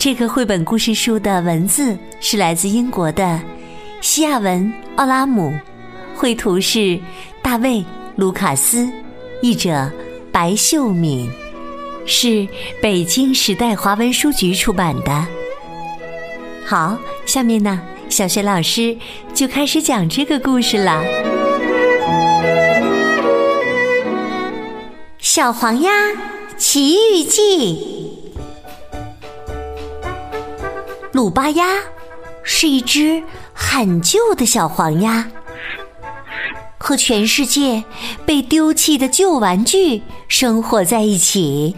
这个绘本故事书的文字是来自英国的西亚文·奥拉姆。绘图是大卫·卢卡斯，译者白秀敏，是北京时代华文书局出版的。好，下面呢，小雪老师就开始讲这个故事了。《小黄鸭奇遇记》，鲁巴鸭是一只很旧的小黄鸭。和全世界被丢弃的旧玩具生活在一起。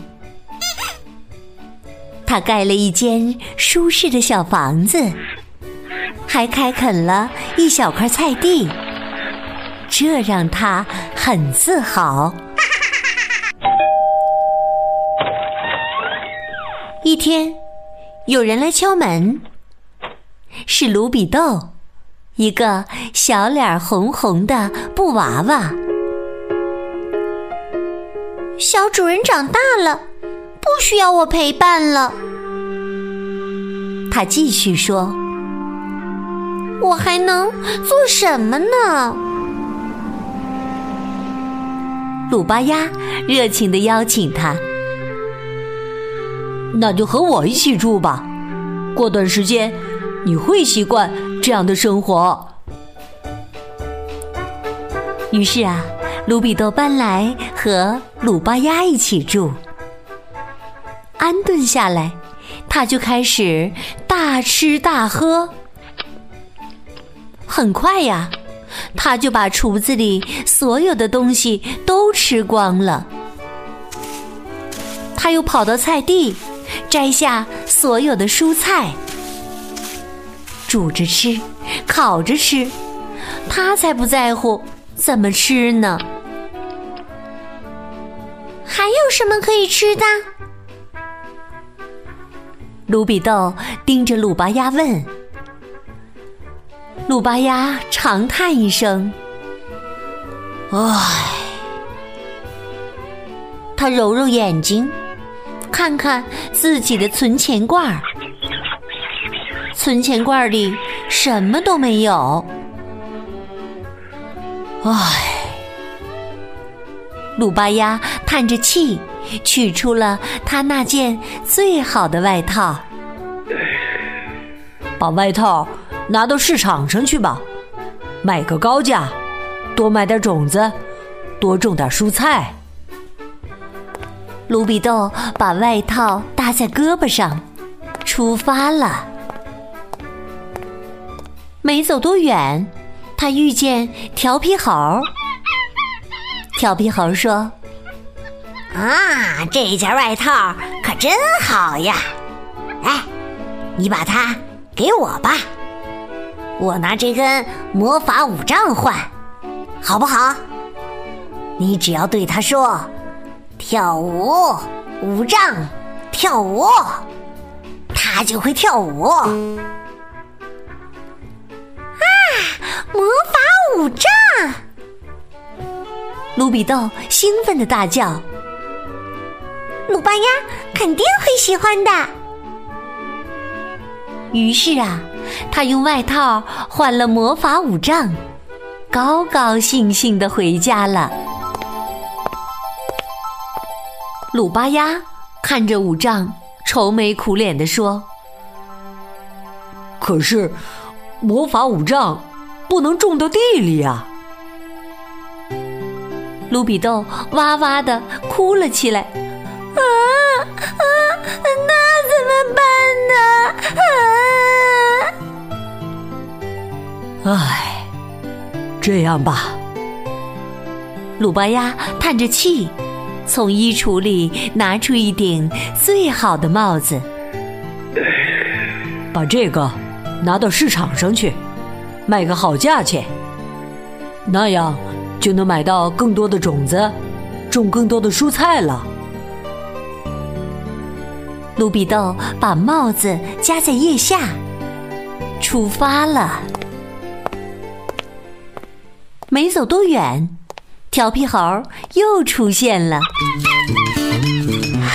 他盖了一间舒适的小房子，还开垦了一小块菜地，这让他很自豪。一天，有人来敲门，是卢比豆。一个小脸红红的布娃娃，小主人长大了，不需要我陪伴了。他继续说：“我还能做什么呢？”鲁巴鸭热情的邀请他：“那就和我一起住吧，过段时间你会习惯。”这样的生活。于是啊，卢比多搬来和鲁巴鸭一起住。安顿下来，他就开始大吃大喝。很快呀，他就把厨子里所有的东西都吃光了。他又跑到菜地，摘下所有的蔬菜。煮着吃，烤着吃，他才不在乎怎么吃呢。还有什么可以吃的？卢比豆盯着鲁巴鸭问。鲁巴鸭长叹一声：“唉。”他揉揉眼睛，看看自己的存钱罐儿。存钱罐里什么都没有。唉，鲁巴鸭叹着气，取出了他那件最好的外套，把外套拿到市场上去吧，卖个高价，多买点种子，多种点蔬菜。卢比豆把外套搭在胳膊上，出发了。没走多远，他遇见调皮猴。调皮猴说：“啊，这件外套可真好呀！哎，你把它给我吧，我拿这根魔法五杖换，好不好？你只要对他说‘跳舞五杖，跳舞’，他就会跳舞。”啊魔法五杖，卢比豆兴奋的大叫：“鲁巴鸭肯定会喜欢的。”于是啊，他用外套换了魔法五杖，高高兴兴的回家了。鲁巴鸭看着五丈，愁眉苦脸的说：“可是魔法五丈。”不能种到地里呀！卢比豆哇哇的哭了起来。啊啊，那怎么办呢？啊！唉，这样吧。鲁巴鸭叹着气，从衣橱里拿出一顶最好的帽子，把这个拿到市场上去，卖个好价钱，那样就能买到更多的种子，种更多的蔬菜了。卢比豆把帽子夹在腋下，出发了。没走多远，调皮猴又出现了。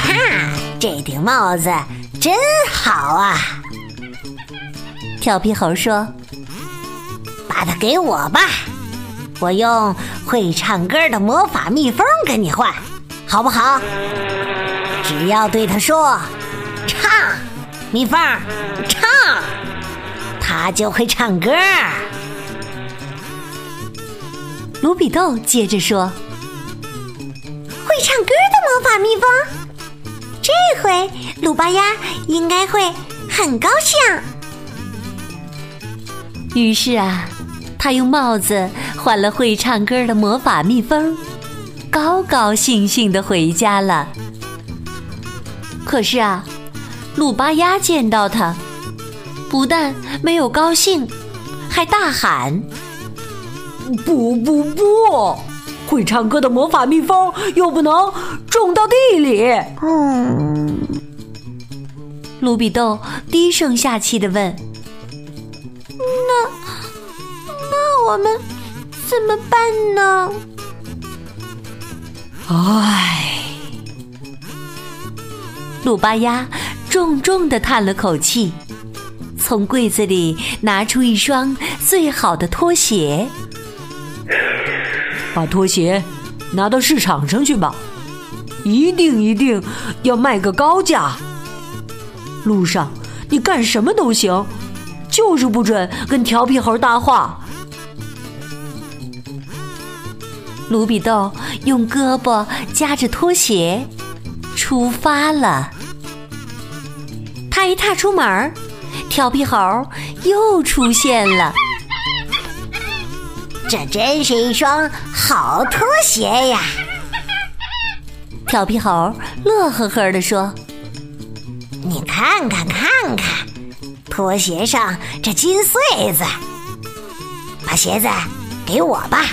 哈，这顶帽子真好啊！调皮猴说：“把它给我吧，我用会唱歌的魔法蜜蜂跟你换，好不好？只要对它说。”唱，蜜蜂唱，它就会唱歌。卢比豆接着说：“会唱歌的魔法蜜蜂，这回鲁巴鸭应该会很高兴。”于是啊，他用帽子换了会唱歌的魔法蜜蜂，高高兴兴的回家了。可是啊。鲁巴鸭见到他，不但没有高兴，还大喊：“不不不！会唱歌的魔法蜜蜂又不能种到地里。”嗯，卢比豆低声下气的问：“那那我们怎么办呢？”唉，鲁巴鸭。重重的叹了口气，从柜子里拿出一双最好的拖鞋，把拖鞋拿到市场上去吧，一定一定要卖个高价。路上你干什么都行，就是不准跟调皮猴搭话。卢比豆用胳膊夹着拖鞋，出发了。他一踏出门调皮猴又出现了。这真是一双好拖鞋呀！调皮猴乐呵呵地说：“你看看看看，拖鞋上这金穗子。把鞋子给我吧，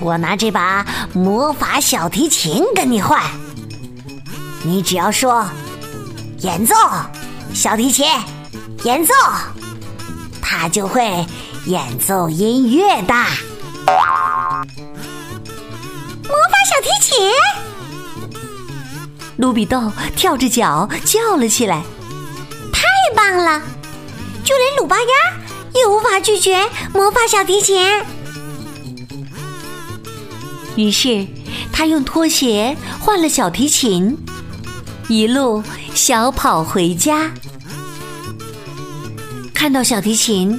我拿这把魔法小提琴跟你换。你只要说演奏。”小提琴演奏，它就会演奏音乐的。魔法小提琴，卢比豆跳着脚叫了起来：“太棒了！就连鲁巴鸭也无法拒绝魔法小提琴。”于是他用拖鞋换了小提琴。一路小跑回家，看到小提琴，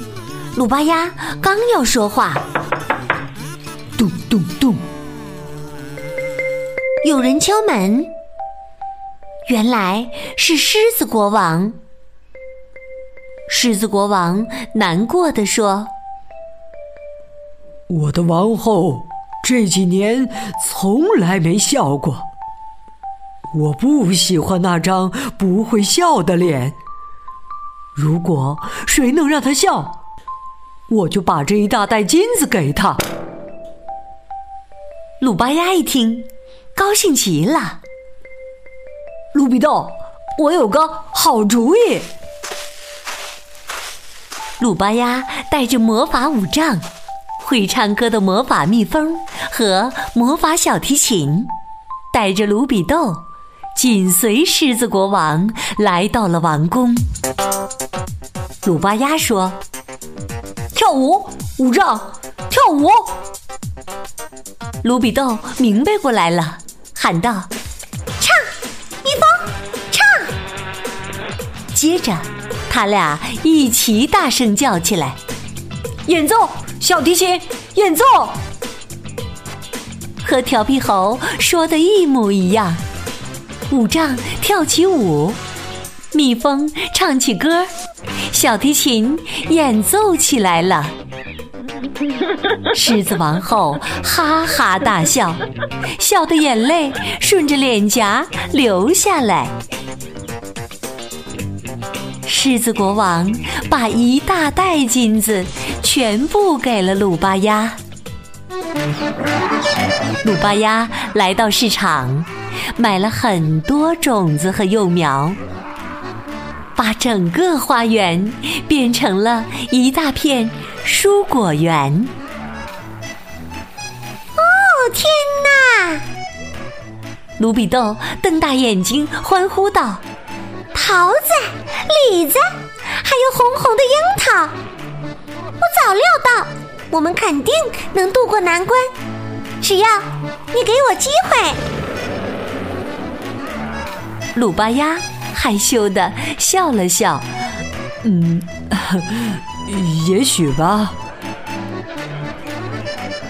鲁巴鸭刚要说话，咚咚咚，有人敲门，原来是狮子国王。狮子国王难过的说：“我的王后这几年从来没笑过。”我不喜欢那张不会笑的脸。如果谁能让她笑，我就把这一大袋金子给他。鲁巴鸭一听，高兴极了。鲁比豆，我有个好主意。鲁巴鸭带着魔法五杖、会唱歌的魔法蜜蜂和魔法小提琴，带着鲁比豆。紧随狮子国王来到了王宫。鲁巴鸭说：“跳舞，舞杖，跳舞。”卢比豆明白过来了，喊道：“唱，蜜蜂，唱！”接着，他俩一起大声叫起来：“演奏，小提琴，演奏！”和调皮猴说的一模一样。五丈跳起舞，蜜蜂唱起歌，小提琴演奏起来了。狮子王后哈哈大笑，笑的眼泪顺着脸颊流下来。狮子国王把一大袋金子全部给了鲁巴鸭。鲁巴鸭来到市场，买了很多种子和幼苗，把整个花园变成了一大片蔬果园。哦，天哪！卢比豆瞪大眼睛欢呼道：“桃子、李子，还有红红的樱桃！我早料到，我们肯定能渡过难关，只要你给我机会。”鲁巴鸭害羞的笑了笑：“嗯，也许吧。”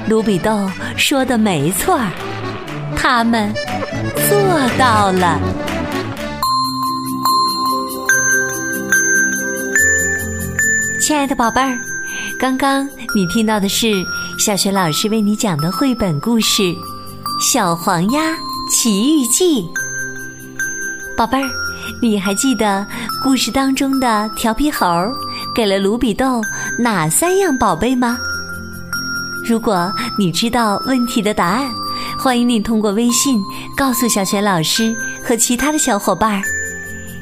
卢比豆说的没错儿，他们。做到了，亲爱的宝贝儿，刚刚你听到的是小学老师为你讲的绘本故事《小黄鸭奇遇记》。宝贝儿，你还记得故事当中的调皮猴给了卢比豆哪三样宝贝吗？如果你知道问题的答案。欢迎你通过微信告诉小雪老师和其他的小伙伴儿。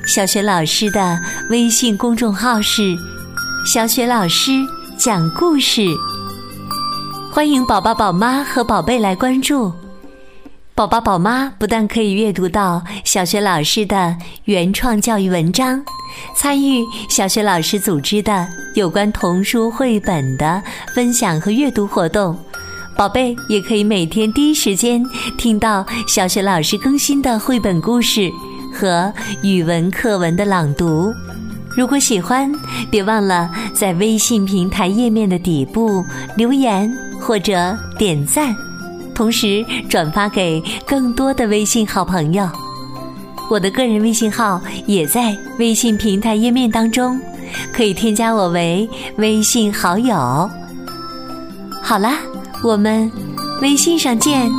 小雪老师的微信公众号是“小雪老师讲故事”，欢迎宝宝、宝妈和宝贝来关注。宝宝、宝妈不但可以阅读到小学老师的原创教育文章，参与小学老师组织的有关童书绘本的分享和阅读活动。宝贝也可以每天第一时间听到小学老师更新的绘本故事和语文课文的朗读。如果喜欢，别忘了在微信平台页面的底部留言或者点赞，同时转发给更多的微信好朋友。我的个人微信号也在微信平台页面当中，可以添加我为微信好友。好啦。我们微信上见。